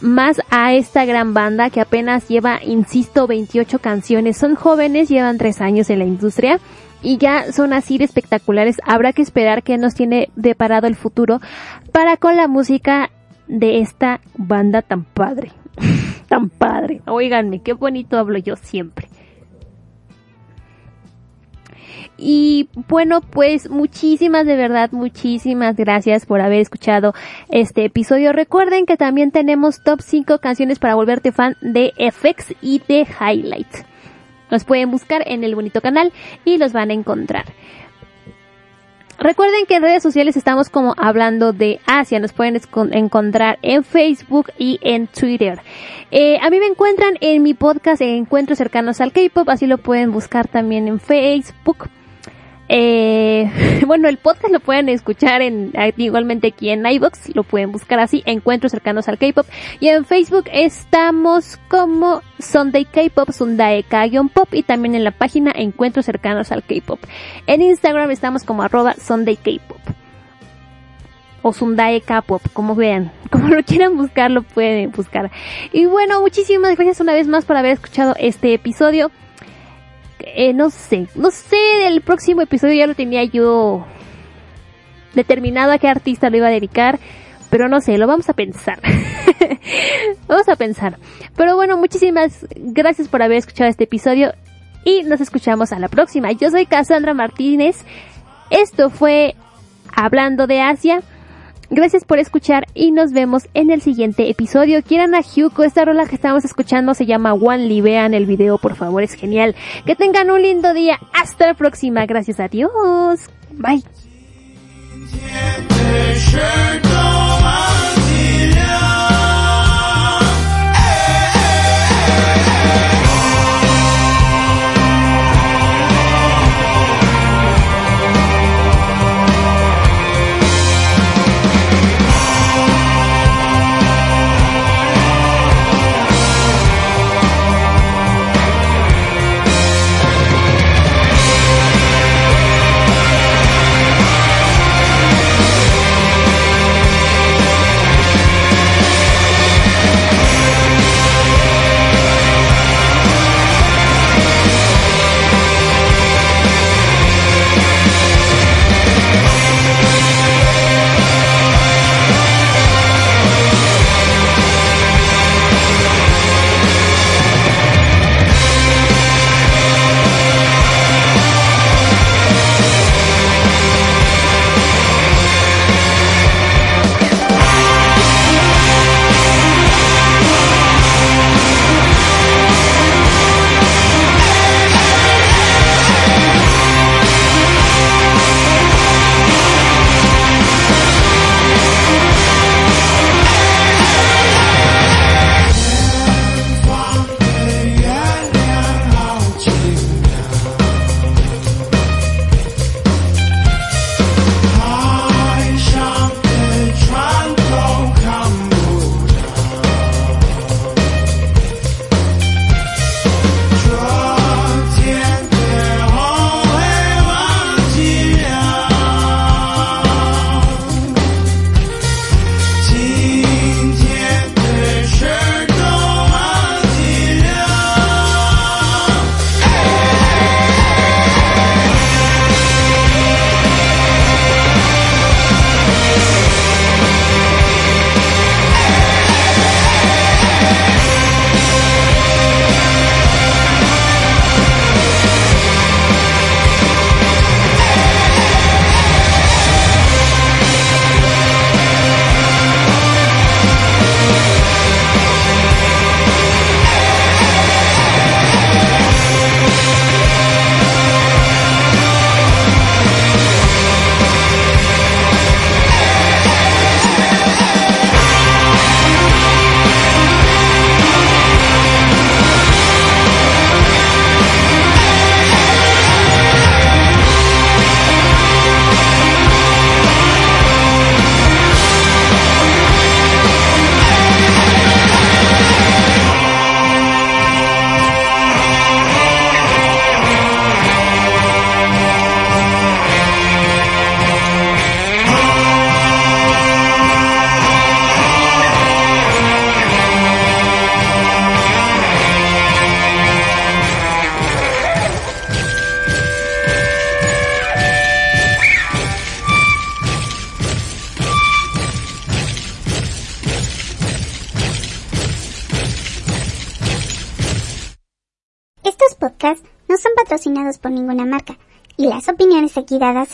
más a esta gran banda que apenas lleva, insisto, 28 canciones. Son jóvenes, llevan tres años en la industria y ya son así de espectaculares. Habrá que esperar que nos tiene deparado el futuro para con la música de esta banda tan padre. tan padre. Oiganme, qué bonito hablo yo siempre. Y bueno, pues muchísimas de verdad, muchísimas gracias por haber escuchado este episodio. Recuerden que también tenemos top 5 canciones para volverte fan de FX y de Highlights. Los pueden buscar en el bonito canal y los van a encontrar. Recuerden que en redes sociales estamos como hablando de Asia. Nos pueden encontrar en Facebook y en Twitter. Eh, a mí me encuentran en mi podcast Encuentros Cercanos al K-Pop. Así lo pueden buscar también en Facebook. Eh, bueno, el podcast lo pueden escuchar en, igualmente aquí en iVoox, lo pueden buscar así, encuentros cercanos al K-pop. Y en Facebook estamos como Sunday K-pop, Sundae K-pop y también en la página encuentros cercanos al K-pop. En Instagram estamos como arroba Sunday K-pop. O Sundae K-pop, como vean, como lo quieran buscar, lo pueden buscar. Y bueno, muchísimas gracias una vez más por haber escuchado este episodio eh, no sé, no sé, el próximo episodio ya lo tenía yo determinado a qué artista lo iba a dedicar, pero no sé, lo vamos a pensar. vamos a pensar. Pero bueno, muchísimas gracias por haber escuchado este episodio y nos escuchamos a la próxima. Yo soy Cassandra Martínez. Esto fue Hablando de Asia. Gracias por escuchar y nos vemos en el siguiente episodio. Quieran a Hyuko, esta rola que estamos escuchando se llama One Lee. Vean el video, por favor, es genial. Que tengan un lindo día. Hasta la próxima. Gracias a Dios. Bye.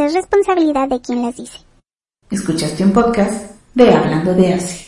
Es responsabilidad de quien las dice. Escuchaste un podcast de Hablando de Asia.